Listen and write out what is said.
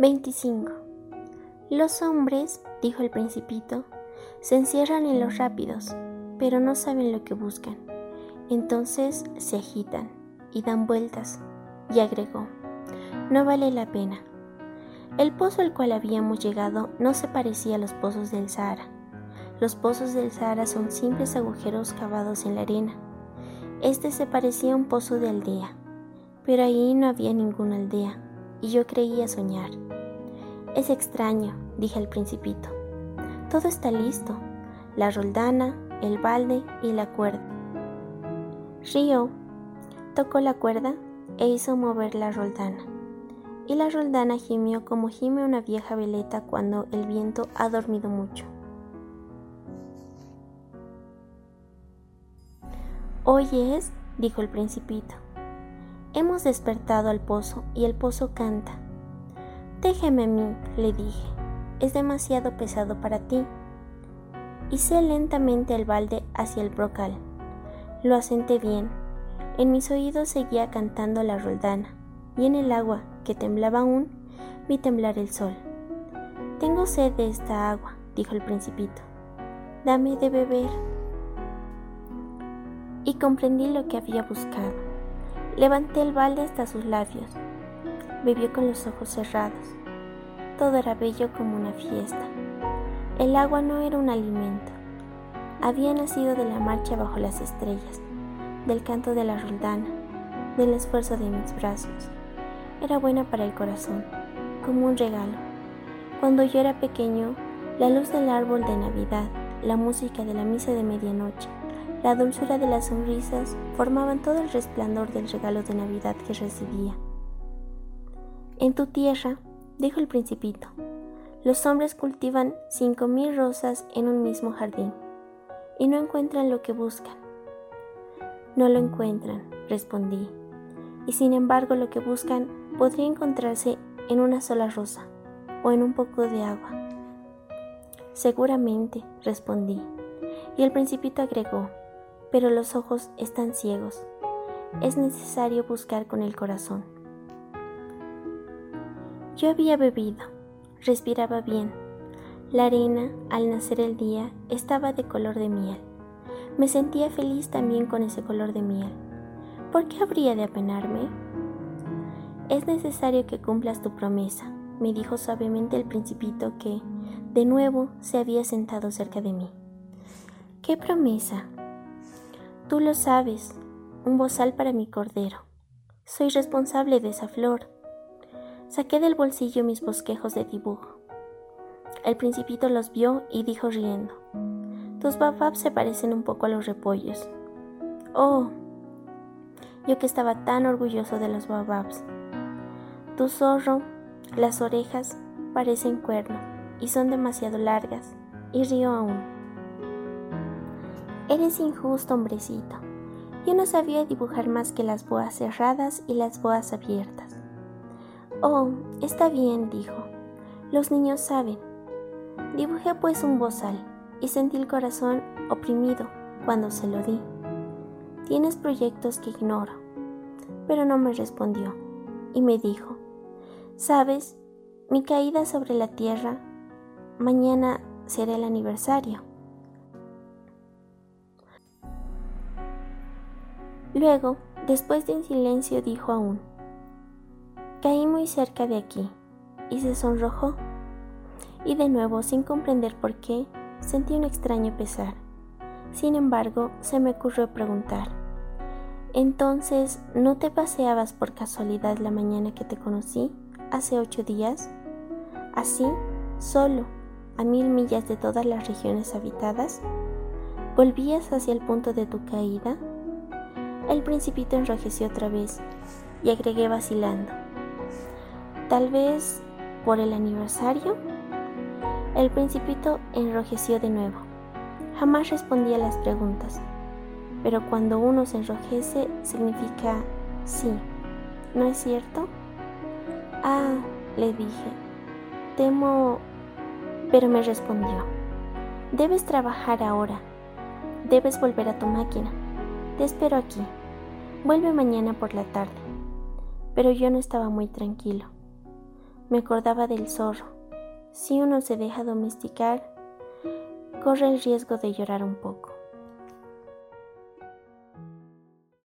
25. Los hombres, dijo el principito, se encierran en los rápidos, pero no saben lo que buscan. Entonces se agitan y dan vueltas, y agregó, no vale la pena. El pozo al cual habíamos llegado no se parecía a los pozos del Sahara. Los pozos del Sahara son simples agujeros cavados en la arena. Este se parecía a un pozo de aldea, pero ahí no había ninguna aldea, y yo creía soñar. Es extraño, dije al principito. Todo está listo. La roldana, el balde y la cuerda. Río tocó la cuerda e hizo mover la roldana. Y la roldana gimió como gime una vieja veleta cuando el viento ha dormido mucho. Oyes, dijo el principito. Hemos despertado al pozo y el pozo canta. Déjeme a mí, le dije. Es demasiado pesado para ti. Hice lentamente el balde hacia el brocal. Lo asenté bien. En mis oídos seguía cantando la roldana, y en el agua, que temblaba aún, vi temblar el sol. Tengo sed de esta agua, dijo el principito. Dame de beber. Y comprendí lo que había buscado. Levanté el balde hasta sus labios Bebió con los ojos cerrados. Todo era bello como una fiesta. El agua no era un alimento. Había nacido de la marcha bajo las estrellas, del canto de la roldana, del esfuerzo de mis brazos. Era buena para el corazón, como un regalo. Cuando yo era pequeño, la luz del árbol de Navidad, la música de la misa de medianoche, la dulzura de las sonrisas formaban todo el resplandor del regalo de Navidad que recibía. En tu tierra, dijo el principito, los hombres cultivan cinco mil rosas en un mismo jardín y no encuentran lo que buscan. No lo encuentran, respondí, y sin embargo lo que buscan podría encontrarse en una sola rosa o en un poco de agua. Seguramente, respondí, y el principito agregó, pero los ojos están ciegos. Es necesario buscar con el corazón. Yo había bebido, respiraba bien. La arena, al nacer el día, estaba de color de miel. Me sentía feliz también con ese color de miel. ¿Por qué habría de apenarme? Es necesario que cumplas tu promesa, me dijo suavemente el principito que, de nuevo, se había sentado cerca de mí. ¿Qué promesa? Tú lo sabes, un bozal para mi cordero. Soy responsable de esa flor Saqué del bolsillo mis bosquejos de dibujo. El principito los vio y dijo riendo, Tus bababs se parecen un poco a los repollos. Oh, yo que estaba tan orgulloso de los bababs. Tu zorro, las orejas parecen cuernos y son demasiado largas, y río aún. Eres injusto, hombrecito. Yo no sabía dibujar más que las boas cerradas y las boas abiertas. Oh, está bien, dijo. Los niños saben. Dibujé pues un bozal y sentí el corazón oprimido cuando se lo di. Tienes proyectos que ignoro. Pero no me respondió y me dijo, sabes, mi caída sobre la tierra, mañana será el aniversario. Luego, después de un silencio, dijo aún, Caí muy cerca de aquí y se sonrojó. Y de nuevo, sin comprender por qué, sentí un extraño pesar. Sin embargo, se me ocurrió preguntar, entonces, ¿no te paseabas por casualidad la mañana que te conocí, hace ocho días? Así, solo, a mil millas de todas las regiones habitadas? ¿Volvías hacia el punto de tu caída? El principito enrojeció otra vez y agregué vacilando. Tal vez por el aniversario. El principito enrojeció de nuevo. Jamás respondía a las preguntas, pero cuando uno se enrojece significa sí, ¿no es cierto? Ah, le dije, temo... Pero me respondió, debes trabajar ahora, debes volver a tu máquina, te espero aquí, vuelve mañana por la tarde. Pero yo no estaba muy tranquilo. Me acordaba del zorro. Si uno se deja domesticar, corre el riesgo de llorar un poco.